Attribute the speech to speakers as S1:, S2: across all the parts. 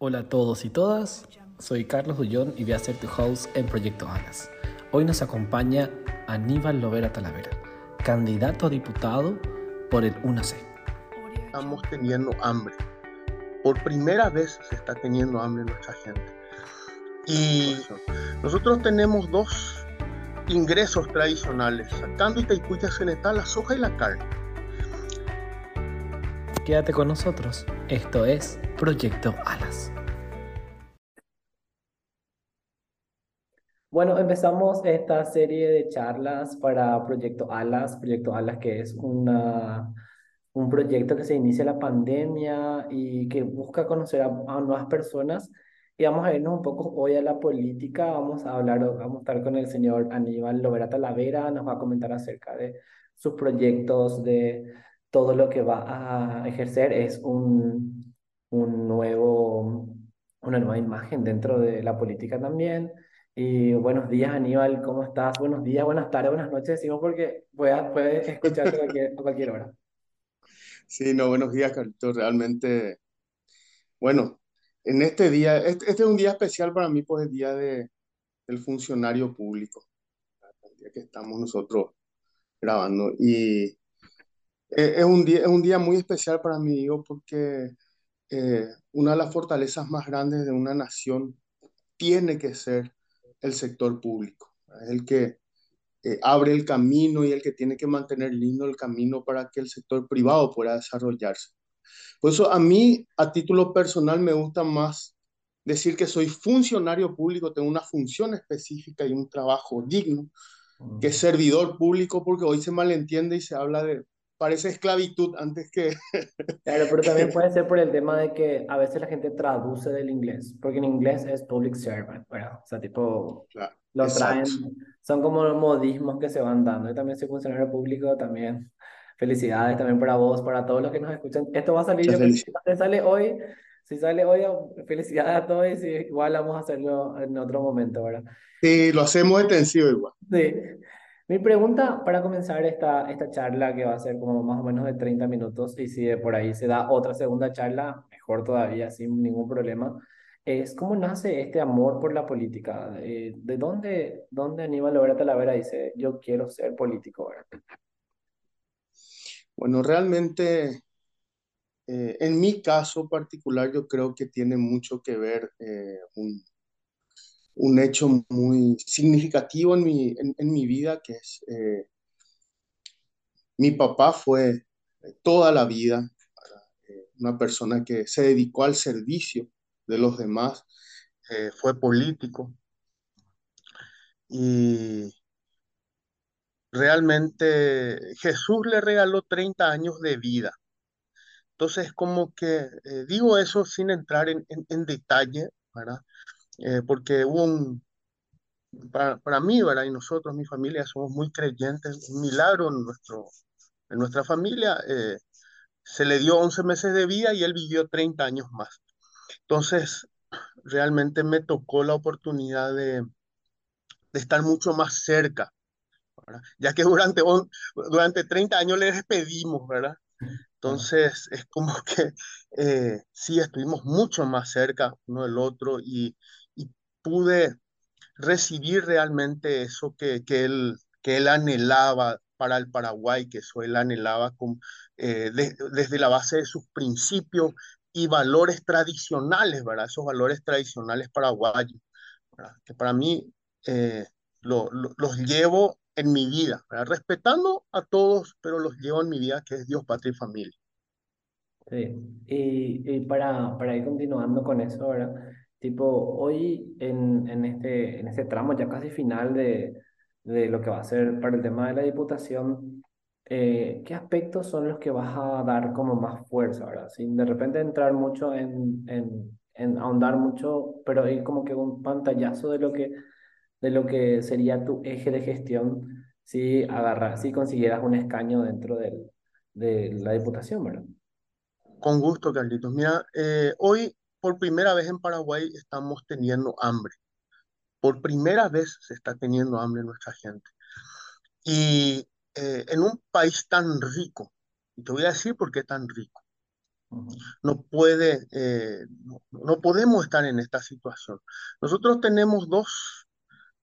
S1: Hola a todos y todas, soy Carlos Dullón y voy a ser tu host en Proyecto Alas. Hoy nos acompaña Aníbal Lovera Talavera, candidato a diputado por el 1C.
S2: Estamos teniendo hambre. Por primera vez se está teniendo hambre nuestra gente. Y nosotros tenemos dos ingresos tradicionales, sacando y taicuya genetal, la soja y la carne.
S1: Quédate con nosotros, esto es Proyecto Alas. Bueno, empezamos esta serie de charlas para Proyecto Alas, Proyecto Alas que es una, un proyecto que se inicia la pandemia y que busca conocer a, a nuevas personas. Y vamos a irnos un poco hoy a la política, vamos a hablar, vamos a estar con el señor Aníbal Lovera Talavera, nos va a comentar acerca de sus proyectos, de todo lo que va a ejercer, es un, un nuevo, una nueva imagen dentro de la política también. Y buenos días, Aníbal, ¿cómo estás? Buenos días, buenas tardes, buenas noches, decimos porque puedes, puedes escucharte a cualquier, a cualquier hora.
S2: Sí, no, buenos días, Carlitos. Realmente, bueno, en este día, este, este, es un día especial para mí, pues el día de, del funcionario público, el día que estamos nosotros grabando. Y eh, es un día, es un día muy especial para mí, digo, porque eh, una de las fortalezas más grandes de una nación tiene que ser el sector público. Es el que eh, abre el camino y el que tiene que mantener lindo el camino para que el sector privado pueda desarrollarse. Por eso a mí, a título personal, me gusta más decir que soy funcionario público, tengo una función específica y un trabajo digno, que servidor público, porque hoy se malentiende y se habla de, parece esclavitud antes que...
S1: Claro, pero también puede ser por el tema de que a veces la gente traduce del inglés, porque en inglés es public servant, ¿verdad? O sea, tipo, claro, lo traen, son como modismos que se van dando. Yo también soy funcionario público, también Felicidades también para vos, para todos los que nos escuchan. Esto va a salir, yo si sale hoy, si sale hoy, felicidades a todos y si, igual vamos a hacerlo en otro momento, ¿verdad?
S2: Sí, lo hacemos extensivo igual.
S1: Sí. Mi pregunta para comenzar esta, esta charla, que va a ser como más o menos de 30 minutos, y si de por ahí se da otra segunda charla, mejor todavía, sin ningún problema, es cómo nace este amor por la política. ¿De, de dónde, dónde Aníbal Lovera Talavera dice, yo quiero ser político?
S2: Bueno, realmente, eh, en mi caso particular, yo creo que tiene mucho que ver eh, un, un, hecho muy significativo en mi, en, mi vida, que es, eh, mi papá fue toda la vida una persona que se dedicó al servicio de los demás, fue político y realmente Jesús le regaló 30 años de vida. Entonces, como que eh, digo eso sin entrar en, detalle, ¿verdad? Eh, porque hubo un, para, mí, ¿verdad? Y nosotros, mi familia, somos muy creyentes, un milagro en, nuestro, en nuestra familia. Eh, se le dio 11 meses de vida y él vivió 30 años más. Entonces, realmente me tocó la oportunidad de, de estar mucho más cerca ya que durante, durante 30 años le despedimos, ¿verdad? Entonces es como que eh, sí, estuvimos mucho más cerca uno del otro y pude recibir realmente eso que, que, él, que él anhelaba para el Paraguay, que eso él anhelaba con, eh, desde la base de sus principios y valores tradicionales, ¿verdad? Esos valores tradicionales paraguayos, ¿verdad? que para mí eh, lo, los llevo en mi vida, respetando a todos, pero los llevo en mi vida, que es Dios, patria y familia.
S1: Sí, y, y para, para ir continuando con eso, ahora, tipo, hoy en, en, este, en este tramo ya casi final de, de lo que va a ser para el tema de la diputación, eh, ¿qué aspectos son los que vas a dar como más fuerza, ahora? Sin de repente entrar mucho en, en, en ahondar mucho, pero ir como que un pantallazo de lo que de lo que sería tu eje de gestión si, agarras, si consiguieras un escaño dentro del, de la diputación, ¿verdad?
S2: Con gusto, Carlitos. Mira, eh, hoy por primera vez en Paraguay estamos teniendo hambre. Por primera vez se está teniendo hambre nuestra gente. Y eh, en un país tan rico, y te voy a decir por qué tan rico. No puede, eh, no, no podemos estar en esta situación. Nosotros tenemos dos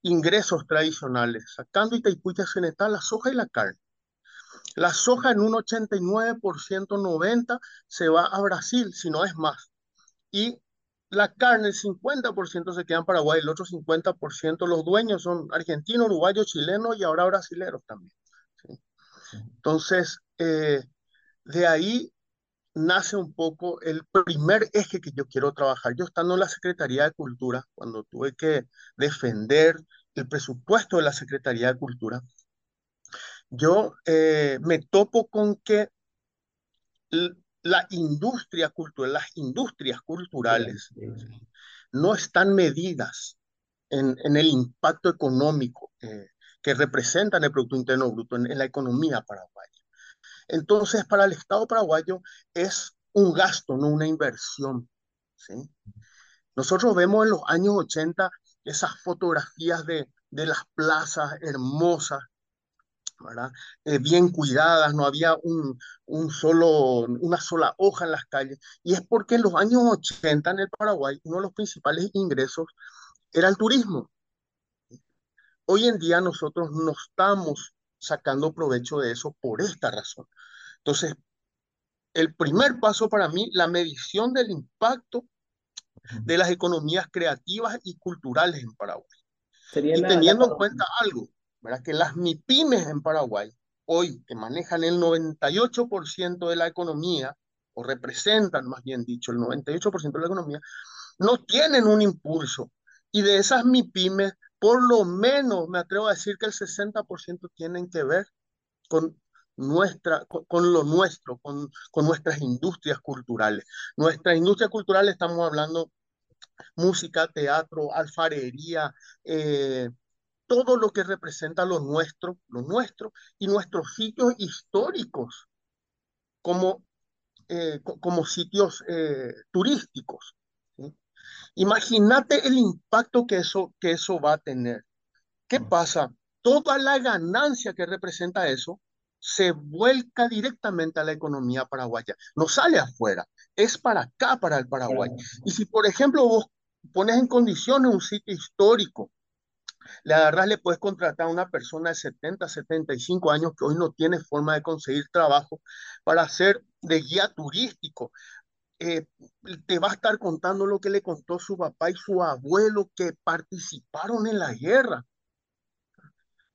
S2: ingresos tradicionales, sacando Itaipuya Occidental, la soja y la carne. La soja en un 89%, 90% se va a Brasil, si no es más. Y la carne, el 50% se queda en Paraguay, el otro 50% los dueños son argentinos, uruguayos, chilenos y ahora brasileros también. Entonces, eh, de ahí nace un poco el primer eje que yo quiero trabajar. Yo estando en la Secretaría de Cultura, cuando tuve que defender el presupuesto de la Secretaría de Cultura, yo eh, me topo con que la industria cultural, las industrias culturales no están medidas en, en el impacto económico eh, que representan el Producto Interno Bruto en, en la economía paraguaya. Entonces, para el Estado paraguayo es un gasto, no una inversión. ¿sí? Nosotros vemos en los años 80 esas fotografías de, de las plazas hermosas, ¿verdad? Eh, bien cuidadas, no había un, un solo, una sola hoja en las calles. Y es porque en los años 80 en el Paraguay uno de los principales ingresos era el turismo. Hoy en día nosotros no estamos sacando provecho de eso por esta razón. Entonces, el primer paso para mí, la medición del impacto de las economías creativas y culturales en Paraguay.
S1: Sería
S2: Y
S1: la, la...
S2: teniendo en cuenta algo, ¿verdad? que las MIPIMES en Paraguay, hoy que manejan el 98% de la economía, o representan más bien dicho el 98% de la economía, no tienen un impulso. Y de esas MIPIMES, por lo menos me atrevo a decir que el 60% tienen que ver con nuestra, con, lo nuestro, con, con, nuestras industrias culturales. Nuestras industrias culturales estamos hablando música, teatro, alfarería, eh, todo lo que representa lo nuestro, lo nuestro y nuestros sitios históricos como, eh, como sitios eh, turísticos. ¿sí? Imagínate el impacto que eso, que eso va a tener. ¿Qué
S1: ujú,
S2: pasa? Toda la ganancia que representa eso se vuelca directamente a la economía paraguaya. No sale afuera, es para acá, para el Paraguay. Y si, por ejemplo, vos pones en condiciones un sitio histórico, le agarras, le puedes contratar a una persona de 70, 75 años que hoy no tiene forma de conseguir trabajo para hacer de guía turístico. Eh, te va a estar contando lo que le contó su papá y su abuelo que participaron en la guerra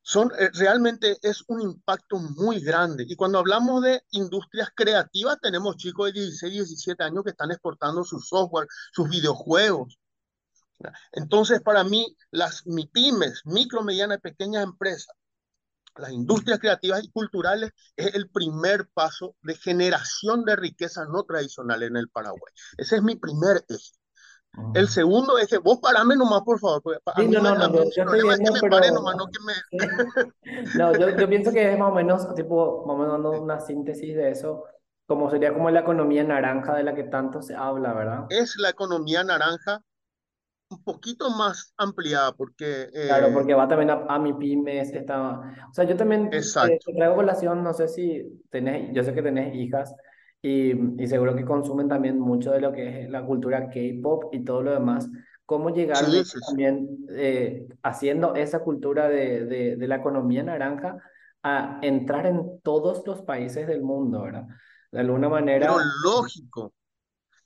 S2: son, eh, realmente es un impacto muy grande. Y cuando hablamos de industrias creativas, tenemos chicos de 16, 17 años que están exportando su software, sus videojuegos. Entonces, para mí, las MIPIMES, micro, medianas y pequeñas empresas, las industrias creativas y culturales es el primer paso de generación de riqueza no tradicional en el Paraguay. Ese es mi primer eje. El
S1: ujú.
S2: segundo eje, vos parame nomás, por favor,
S1: Sí, no, no, no,
S2: mí
S1: yo, yo estoy
S2: problema es que
S1: viendo,
S2: me
S1: pero
S2: nomás, no que me...
S1: No, yo, yo pienso que es más o menos, tipo, más o menos dando una síntesis de eso, como sería como la economía naranja de la que tanto se habla, ¿verdad?
S2: Es la economía naranja un poquito más ampliada porque,
S1: Claro,
S2: eh,
S1: porque va también a, a mi pymes, está... O sea, yo también eh,
S2: exacto,
S1: te traigo colación, no sé si tenés, yo sé que tenés hijas y, y seguro que consumen también mucho de lo que es la cultura K-pop y todo lo demás. ¿Cómo llegaron
S2: sí, sí, sí.
S1: también eh, haciendo esa cultura de, de, de la economía naranja a entrar en todos los países del mundo, ¿verdad? De alguna
S2: Pero
S1: manera
S2: lógico,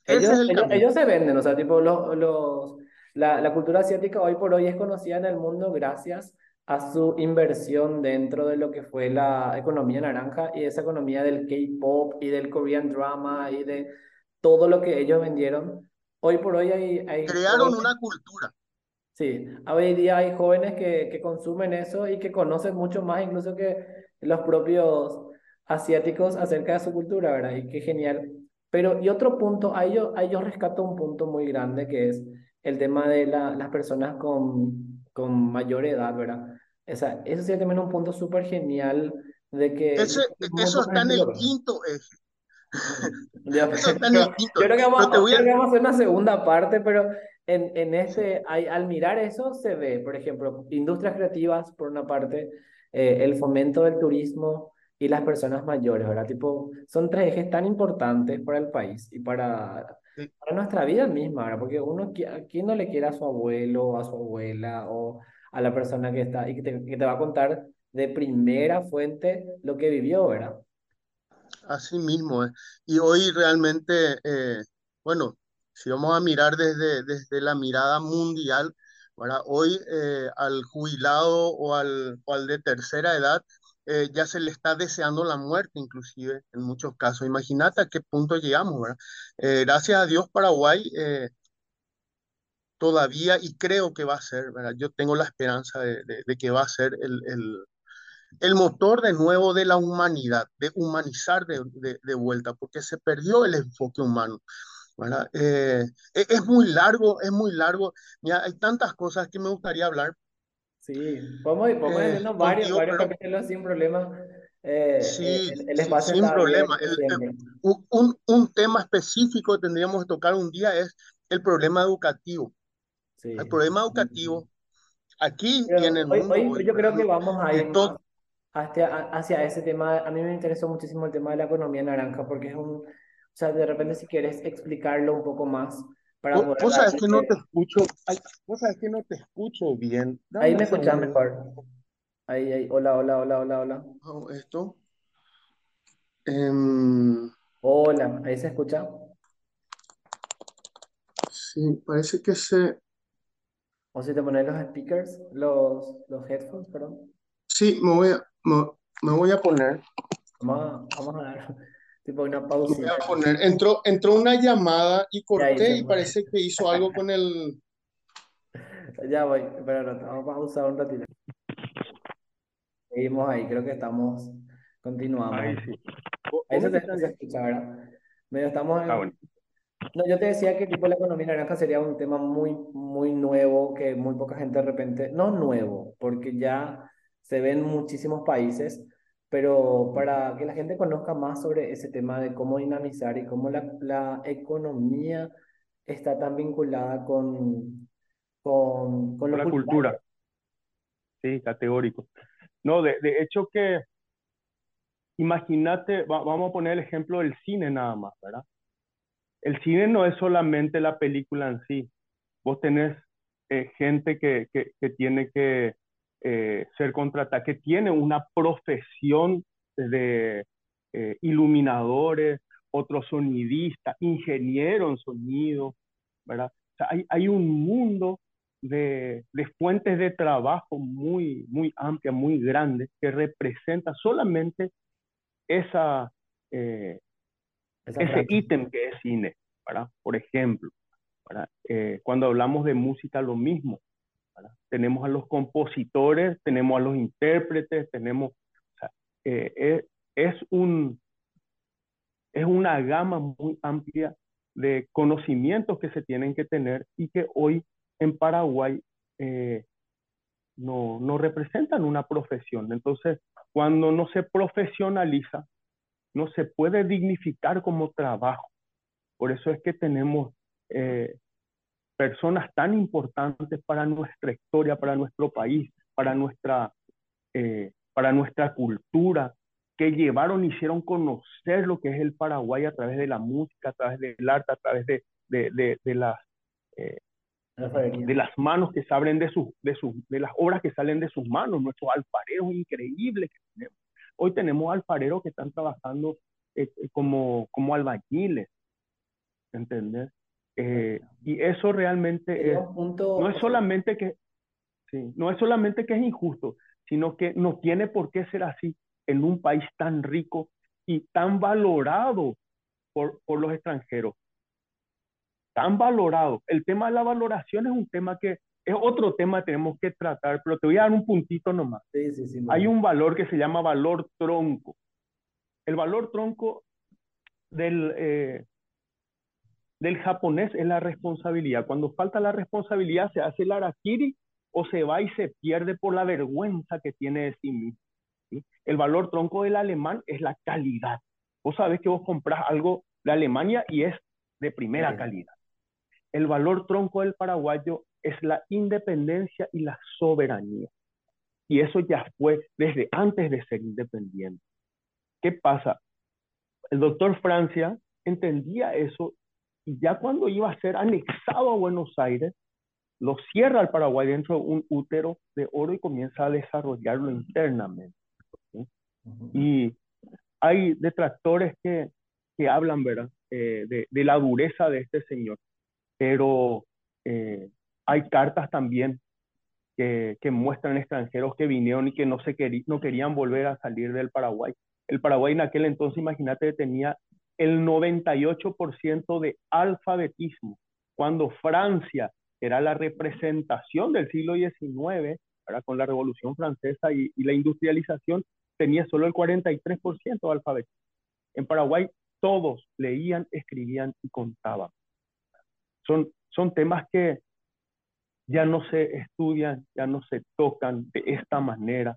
S2: ese
S1: ellos,
S2: es el
S1: ellos, ellos se venden, o sea, tipo, los, los, la, la cultura asiática hoy por hoy es conocida en el mundo gracias a su inversión dentro de lo que fue la economía naranja y esa economía del K-pop y del Korean drama y de todo lo que ellos vendieron. Hoy por hoy hay, hay
S2: Crearon
S1: jóvenes
S2: una cultura,
S1: Sí, hoy día hay jóvenes que, que consumen eso y que conocen mucho más incluso que los propios asiáticos acerca de su cultura, ¿verdad? Y qué genial. Pero, y otro punto, ahí yo, ahí yo rescato un punto muy grande que es el tema de la, las personas con, con mayor edad, ¿verdad? O sea, eso sí también un punto súper genial de que
S2: ese, eso está en el quinto eje,
S1: Mm, Ya,
S2: eso está en el quinto
S1: yo creo que vamos,
S2: a...
S1: creo que vamos a hacer una segunda parte, pero en, en este, hay- al mirar eso se ve, por ejemplo, industrias creativas, por una parte, eh, el fomento del turismo y las personas mayores, ¿verdad? Tipo, son tres ejes tan importantes para el país y para,
S3: Sí,
S1: para nuestra vida misma, ¿verdad? Porque uno, ¿a quién no le quiere a su abuelo, a su abuela o a la persona que está y que te, que te va a contar de primera fuente lo que vivió, ¿verdad?
S3: así mismo es. Y hoy realmente, eh, bueno, si vamos a mirar desde, desde la mirada mundial, ¿verdad? Hoy eh, al jubilado o al, o al de tercera edad eh, ya se le está deseando la muerte, inclusive en muchos casos. Imagínate a qué punto llegamos, ¿verdad? Eh, gracias a Dios, Paraguay eh, todavía, y creo que va a ser, ¿verdad? Yo tengo la esperanza de, de- de que va a ser el, el, el motor de nuevo de la humanidad, de humanizar de, de- vuelta, porque se perdió el enfoque humano, ¿verdad? Eh, e- es muy largo, es muy largo. Mira, hay tantas cosas que me gustaría hablar
S1: Sí, podemos, podemos
S3: eh,
S1: hacernos varios,
S3: contigo,
S1: varios
S3: pero
S1: capítulos sin problema. Eh, eh,
S3: sí,
S1: el, el
S3: sí,
S1: espacio
S3: sin problema. El- el- un, un tema específico que tendríamos que tocar un día es el problema educativo. El
S1: Sí.
S3: problema educativo aquí y en
S1: Pero
S3: el
S1: hoy,
S3: mundo
S1: hoy, yo creo que vamos a
S3: Eh,
S1: ir más hacia, hacia ese tema. A mí me interesó muchísimo el tema de la economía naranja porque es un, o sea, de repente si quieres explicarlo un poco más para
S3: Vos, que no te escucho, ay, vos que no te escucho bien. Dame
S1: Ahí me escuchas mejor. Ahí, ahí, hola, hola, hola, hola, hola.
S3: Esto. Em,
S1: Hola, ahí se escucha.
S3: sí, parece que se...
S1: O si te pones los speakers, los, los headphones, perdón.
S3: Sí, me voy a, me, me voy a poner.
S1: Vamos a, vamos a dar tipo una
S3: Me voy
S1: pausita.
S3: a poner. Entró, entró una llamada y
S1: ahí
S3: corté y
S1: fue.
S3: parece que hizo algo con el...
S1: Ya voy, pero no, vamos a pausar un ratito. Seguimos ahí, creo que estamos,
S3: Ahí
S1: continuamos.
S3: sí. ¿Vos,
S1: Ahí se te,
S3: escuchás
S1: se
S3: bien?
S1: escucha, ¿verdad? Medio estamos
S3: Ah, bueno.
S1: No, yo te decía que tipo la economía naranja sería un tema muy, muy nuevo, que muy poca gente de repente, no nuevo, porque ya se ve en muchísimos países, pero para que la gente conozca más sobre ese tema de cómo dinamizar y cómo la, la economía está tan vinculada con, con, con
S3: la cultura, sí, categórico. No, de, de hecho que, imagínate, va- vamos a poner el ejemplo del cine nada más, ¿verdad? El cine no es solamente la película en sí. Vos tenés eh, gente que, que, que tiene que eh, ser contratada, que tiene una profesión de eh, iluminadores, otros sonidistas, ingeniero en sonido, ¿verdad? O sea, hay, hay un mundo de, de fuentes de trabajo muy, muy amplia, muy grande, que representa solamente esa, eh,
S1: Esa
S3: ese ítem que es cine, ¿verdad? Por ejemplo, ¿verdad? Eh, cuando hablamos de música, lo mismo, Tenemos a los compositores, tenemos a los intérpretes, tenemos, o sea, eh, es, es, un, es una gama muy amplia de conocimientos que se tienen que tener y que hoy en Paraguay eh, no, no representan una profesión. Entonces, cuando no se profesionaliza, no se puede dignificar como trabajo. Por eso es que tenemos eh, personas tan importantes para nuestra historia, para nuestro país, para nuestra, eh, para nuestra cultura, que llevaron, hicieron conocer lo que es el Paraguay a través de la música, a través del arte, a través de, de, de, de las, eh, de las manos que salen de sus, de sus, de las obras que salen de sus manos, nuestros alfareros increíbles que tenemos. Hoy tenemos alfareros que están trabajando eh, como, como albañiles, ¿entendés? Eh, y eso realmente es,
S1: punto,
S3: no es solamente que, sí, no es solamente que es injusto, sino que no tiene por qué ser así en un país tan rico y tan valorado por, por los extranjeros. Tan valorado. El tema de la valoración es un tema que es otro tema que tenemos que tratar, pero te voy a dar un puntito nomás.
S1: sí, sí, sí,
S3: Hay un valor que se llama valor tronco. El valor tronco del, eh, del japonés es la responsabilidad. Cuando falta la responsabilidad se hace el arakiri o se va y se pierde por la vergüenza que tiene de sí mismo. ¿sí? El valor tronco del alemán es la calidad. Vos sabés que vos comprás algo de Alemania y es de primera
S1: calidad.
S3: El valor tronco del paraguayo es la independencia y la soberanía. Y eso ya fue desde antes de ser independiente. ¿qué pasa? El doctor Francia entendía eso y ya cuando iba a ser anexado a Buenos Aires, lo cierra al Paraguay dentro de un útero de oro y comienza a desarrollarlo internamente. Y hay detractores que, que hablan, ¿verdad?, eh, de, de, la dureza de este señor, pero eh, hay cartas también que, que, muestran extranjeros que vinieron y que no, se no querían volver a salir del Paraguay. El Paraguay en aquel entonces, imagínate, tenía el 98% de alfabetismo, cuando Francia era la representación del siglo XIX, ahora con la Revolución Francesa y, y la industrialización, tenía solo el 43% de alfabetismo. En Paraguay todos leían, escribían y contaban. Son, son temas que ya no se estudian, ya no se tocan de esta manera.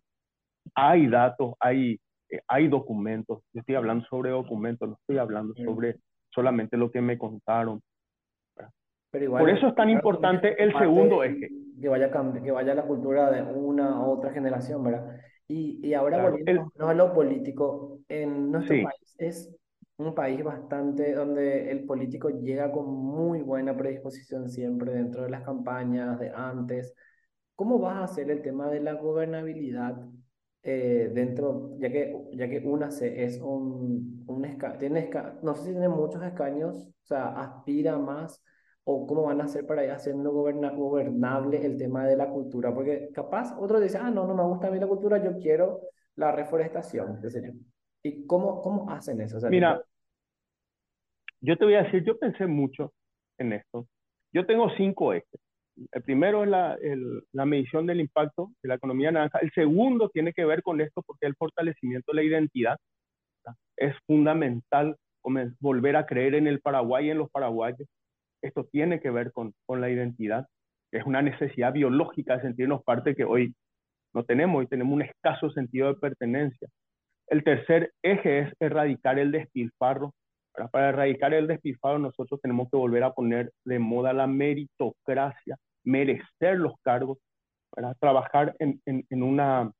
S3: Hay datos, hay, eh, hay documentos. Yo estoy hablando sobre documentos, no estoy hablando sobre solamente lo que me contaron. Pero igual, Por eso es tan importante el segundo eje.
S1: Que vaya, que vaya la cultura de una a otra generación, ¿verdad? Y, y ahora claro, volviendo el, a lo político, en nuestro
S3: sí.
S1: país es un país bastante donde el político llega con muy buena predisposición siempre dentro de las campañas de antes. ¿Cómo vas a hacer el tema de la gobernabilidad eh, dentro, ya que, ya que UNACE es un, un esca, tiene esca, no sé si tiene muchos escaños, o sea, aspira más, o cómo van a hacer para ir haciendo goberna, gobernable el tema de la cultura, porque capaz otro dice, ah, no, no me gusta a mí la cultura, yo quiero la reforestación. ¿Y cómo, cómo hacen eso? O sea,
S3: Mira, yo te voy a decir, yo pensé mucho en esto. Yo tengo cinco ejes. El primero es la, el, la medición del impacto de la economía naranja. El segundo tiene que ver con esto porque el fortalecimiento de la identidad es fundamental volver a creer en el Paraguay y en los paraguayos. Esto tiene que ver con, con la identidad. Es una necesidad biológica de sentirnos parte que hoy no tenemos. Hoy tenemos un escaso sentido de pertenencia. El tercer eje es erradicar el despilfarro. Para erradicar el despilfarro nosotros tenemos que volver a poner de moda la meritocracia, merecer los cargos, para trabajar en, en, una,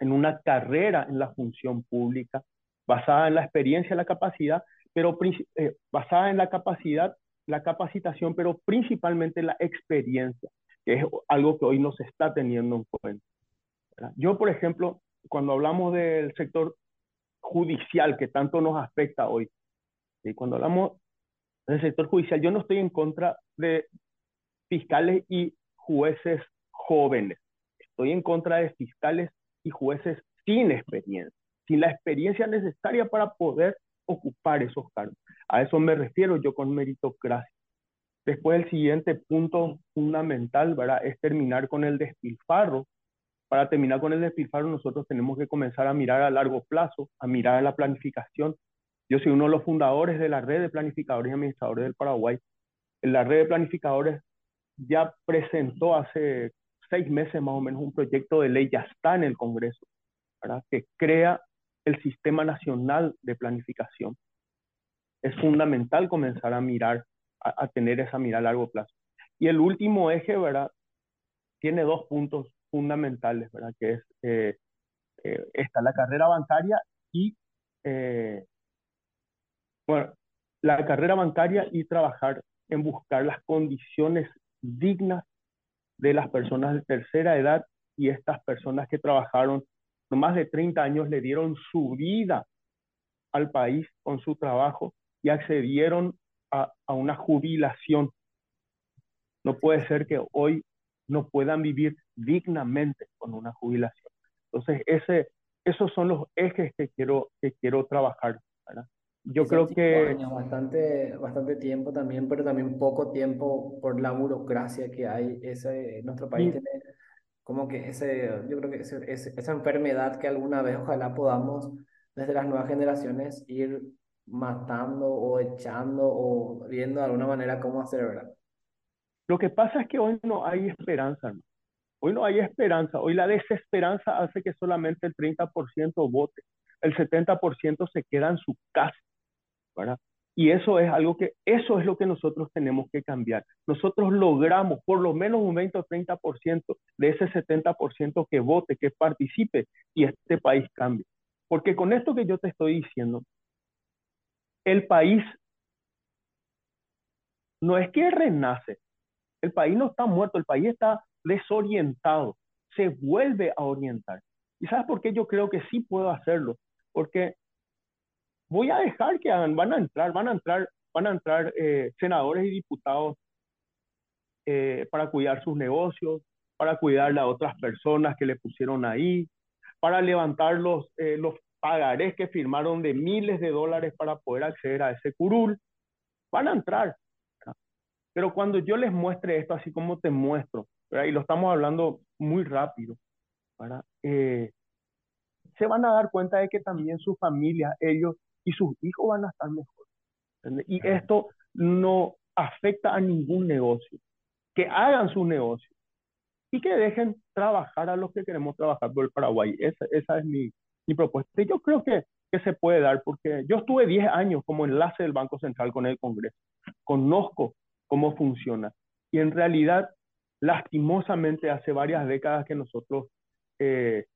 S3: en una carrera en la función pública basada en la experiencia la capacidad, pero eh, basada en la capacidad, la capacitación, pero principalmente la experiencia, que es algo que hoy no se está teniendo en cuenta. Yo, por ejemplo, cuando hablamos del sector judicial que tanto nos afecta hoy, y cuando hablamos del sector judicial, yo no estoy en contra de fiscales y jueces jóvenes, estoy en contra de fiscales y jueces sin experiencia, sin la experiencia necesaria para poder ocupar esos cargos. A eso me refiero yo con meritocracia. Después el siguiente punto fundamental ¿verdad? es terminar con el despilfarro para terminar con el despilfarro, nosotros tenemos que comenzar a mirar a largo plazo, a mirar a la planificación. Yo soy uno de los fundadores de la red de planificadores y administradores del Paraguay. La red de planificadores ya presentó hace seis meses más o menos un proyecto de ley, ya está en el Congreso, ¿verdad? que crea el Sistema Nacional de Planificación. Es fundamental comenzar a mirar, a, a tener esa mirada a largo plazo. Y el último eje, ¿verdad? Tiene dos puntos fundamentales, ¿verdad? Que es, eh, eh, está la carrera bancaria y, eh, bueno, la carrera bancaria y trabajar en buscar las condiciones dignas de las personas de tercera edad y estas personas que trabajaron por más de 30 años, le dieron su vida al país con su trabajo y accedieron a, a una jubilación. No puede ser que hoy no puedan vivir dignamente con una jubilación. Entonces, ese, esos son los ejes que quiero, que quiero trabajar. ¿verdad? Yo creo que...
S1: Años, bastante, bastante tiempo también, pero también poco tiempo por la burocracia que hay. Ese, nuestro país y... tiene como que ese, yo creo que ese, ese, esa enfermedad que alguna vez ojalá podamos desde las nuevas generaciones ir matando o echando o viendo de alguna manera cómo hacer, ¿verdad?
S3: Lo que pasa es que hoy no hay esperanza, ¿no? Hoy no hay esperanza, hoy la desesperanza hace que solamente el 30% vote, el 70% se queda en su casa, Y eso es algo que, eso es lo que nosotros tenemos que cambiar. Nosotros logramos por lo menos un 20 o 30% de ese 70% que vote, que participe y este país cambie. Porque con esto que yo te estoy diciendo, el país no es que renace, el país no está muerto, el país está desorientado, se vuelve a orientar. ¿Y sabes por qué yo creo que sí puedo hacerlo? Porque voy a dejar que hagan, van a entrar, van a entrar, van a entrar eh, senadores y diputados eh, para cuidar sus negocios, para cuidar a otras personas que le pusieron ahí, para levantar los, eh, los pagarés que firmaron de miles de dólares para poder acceder a ese curul. Van a entrar. Pero cuando yo les muestre esto, así como te muestro, y lo estamos hablando muy rápido, eh, se van a dar cuenta de que también su familia, ellos y sus hijos van a estar mejor. Y esto no afecta a ningún negocio. Que hagan su negocio y que dejen trabajar a los que queremos trabajar por el Paraguay. Esa, esa es mi, mi propuesta. Y yo creo que, que se puede dar porque yo estuve 10 años como enlace del Banco Central con el Congreso. Conozco cómo funciona. Y en realidad, lastimosamente, hace varias décadas que nosotros, eh,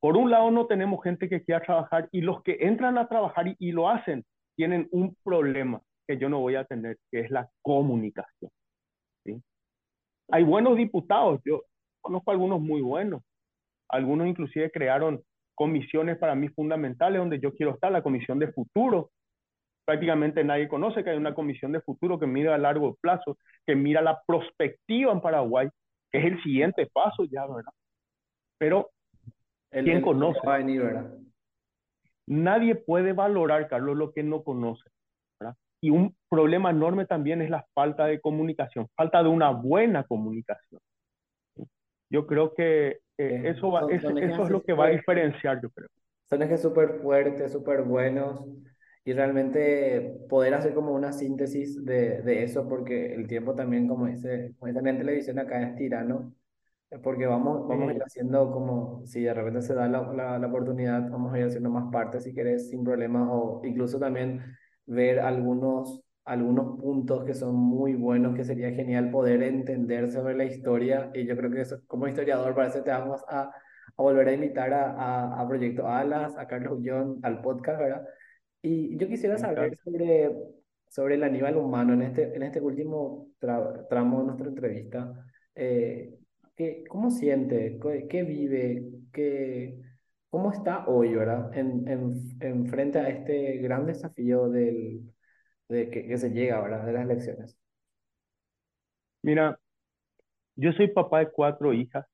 S3: por un lado, no tenemos gente que quiera trabajar y los que entran a trabajar y, lo hacen tienen un problema que yo no voy a tener, que es la comunicación. ¿sí? Hay buenos diputados, yo conozco algunos muy buenos, algunos inclusive crearon comisiones para mí fundamentales donde yo quiero estar, la comisión de futuro, prácticamente nadie conoce que hay una comisión de futuro que mira a largo plazo, que mira la prospectiva en Paraguay, que es el siguiente paso ya, ¿verdad? Pero, ¿quién conoce? Va a venir, ¿verdad? Nadie puede valorar, Carlos, lo que no conoce. ¿verdad? Y un problema enorme también es la falta de comunicación, falta de una buena comunicación. Yo creo que eh, eso, va, eso, eso es lo que va a diferenciar, yo creo.
S1: Son ejes súper fuertes, súper buenos y realmente poder hacer como una síntesis de, de eso, porque el tiempo también, como dice, como dicen en televisión acá, es tirano, porque vamos, vamos a ir haciendo como, si de repente se da la, la, la oportunidad, vamos a ir haciendo más partes si querés, sin problemas, o incluso también ver algunos, algunos puntos que son muy buenos, que sería genial poder entender sobre la historia, y yo creo que eso, como historiador, parece que te vamos a, a volver a invitar a, a, a Proyecto Alas, a Carlos Ullón, al podcast, ¿verdad? Y yo quisiera saber sobre, sobre el animal humano en este, en este último tramo de nuestra entrevista. Eh, ¿qué, ¿Cómo siente? ¿Qué, vive? ¿Qué, ¿Cómo está hoy, verdad? En, en, en frente a este gran desafío del, de que, que se llega, ¿verdad? De las elecciones.
S3: Mira, yo soy papá de cuatro hijas.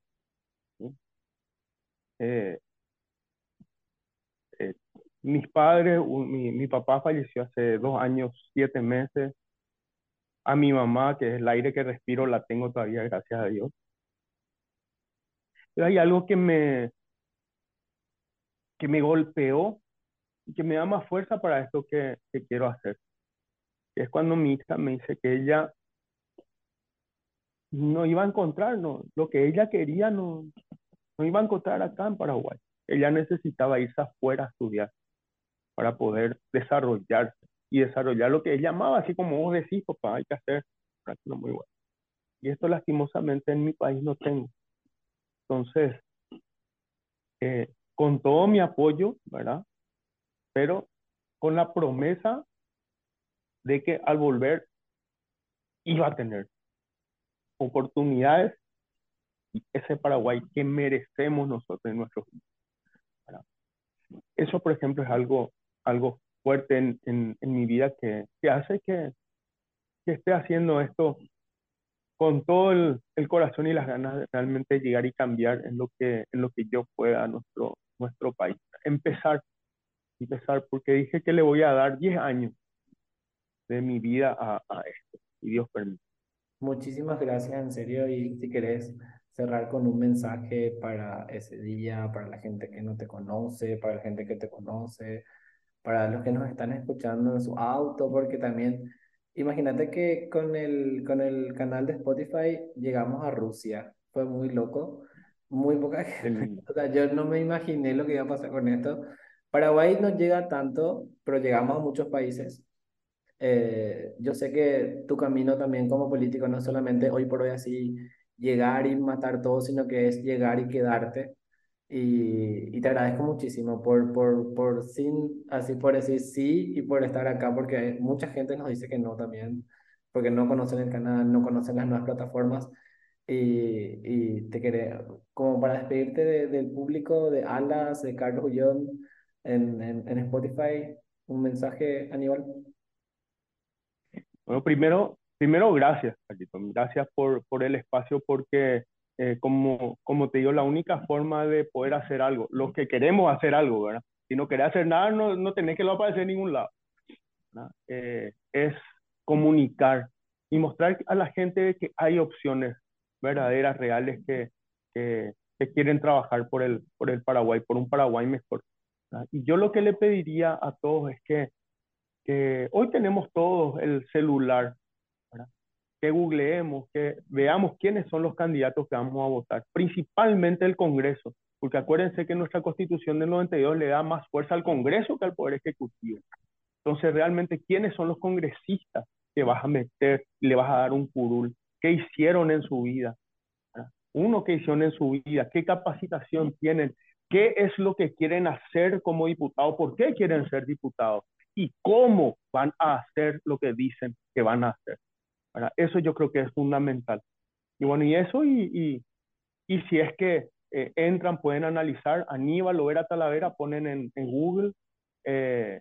S3: Eh, mis padres, mi, mi papá falleció hace dos años, siete meses. A mi mamá, que es el aire que respiro, la tengo todavía, gracias a Dios. Pero hay algo que me, que me golpeó y que me da más fuerza para esto que, que quiero hacer. Es cuando mi hija me dice que ella no iba a encontrar, lo que ella quería no, no iba a encontrar acá en Paraguay. Ella necesitaba irse afuera a estudiar para poder desarrollarse y desarrollar lo que él llamaba, así como vos decís, papá, hay que hacer muy bueno. Y esto lastimosamente en mi país no tengo. Entonces, eh, con todo mi apoyo, ¿verdad? Pero con la promesa de que al volver iba a tener oportunidades y ese Paraguay que merecemos nosotros en nuestros Eso, por ejemplo, es algo algo fuerte en, en, mi vida que, que hace que, que, esté haciendo esto con todo el, el, corazón y las ganas de realmente llegar y cambiar en lo que, en lo que yo pueda a nuestro, nuestro país. Empezar, empezar, porque dije que le voy a dar 10 años de mi vida a, a esto, y Dios permite.
S1: Muchísimas gracias, en serio, y si querés cerrar con un mensaje para ese día, para la gente que no te conoce, para la gente que te conoce, para los que nos están escuchando en su auto, porque también, imagínate que con el, con el canal de Spotify llegamos a Rusia, fue muy loco, muy poca gente, o sea, yo no me imaginé lo que iba a pasar con esto. Paraguay no llega tanto, pero llegamos a muchos países. Eh, yo sé que tu camino también como político no es solamente hoy por hoy así llegar y matar todo, sino que es llegar y quedarte. Y, y te agradezco muchísimo por, por, por sin, así por decir sí y por estar acá, porque mucha gente nos dice que no también, porque no conocen el canal, no conocen las nuevas plataformas. Y, y te quería, como para despedirte de- del público de Alas, de Carlos Ullón en, en, en Spotify, un mensaje, Aníbal.
S3: Bueno, primero, primero gracias, Carlito. Gracias por, por el espacio porque, eh, como, como te digo, la única forma de poder hacer algo, los que queremos hacer algo, ¿verdad? Si no querés hacer nada, no, no tenés que lo aparecer en ningún lado. Eh, es comunicar y mostrar a la gente que hay opciones verdaderas, reales, que, que, quieren trabajar por el, por el Paraguay, por un Paraguay mejor. Y yo lo que le pediría a todos es que que hoy tenemos todos el celular. Que googleemos, que veamos quiénes son los candidatos que vamos a votar, principalmente el Congreso, porque acuérdense que nuestra constitución del 92 le da más fuerza al Congreso que al Poder Ejecutivo. Entonces, realmente, ¿quiénes son los congresistas que vas a meter le vas a dar un curul? ¿Qué hicieron en su vida? Uno, ¿qué hicieron en su vida? ¿Qué capacitación tienen? ¿Qué es lo que quieren hacer como diputados? ¿Por qué quieren ser diputados? y cómo van a hacer lo que dicen que van a hacer. ¿Verdad? Eso yo creo que es fundamental. Y bueno, y eso, y, y, y si es que eh, entran, pueden analizar Aníbal Lovera Talavera, ponen en, en Google eh,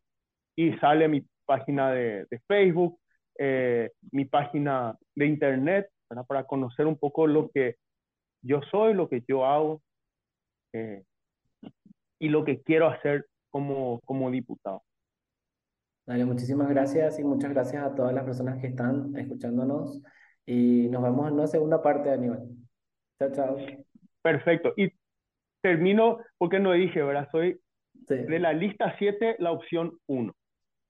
S3: y sale mi página de, de Facebook, eh, mi página de Internet, ¿verdad? para conocer un poco lo que yo soy, lo que yo hago eh, y lo que quiero hacer como, como diputado.
S1: Dale, muchísimas gracias y muchas gracias a todas las personas que están escuchándonos y nos vemos en una segunda parte, Aníbal. Chao, chao.
S3: Perfecto. Y termino porque no dije, ¿verdad? Soy
S1: Sí.
S3: de la lista 7, la opción 1.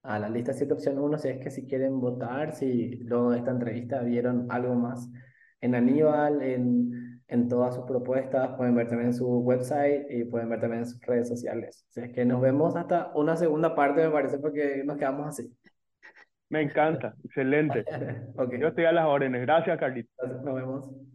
S1: A la lista 7 opción 1, si es que si quieren votar, si luego de esta entrevista vieron algo más en Aníbal, en, en todas sus propuestas, pueden ver también en su website y pueden ver también en sus redes sociales. Si es que nos vemos hasta una segunda parte, me parece, porque nos quedamos así.
S3: Me encanta, excelente. Yo estoy a las órdenes. Gracias, Carlito.
S1: entonces nos vemos.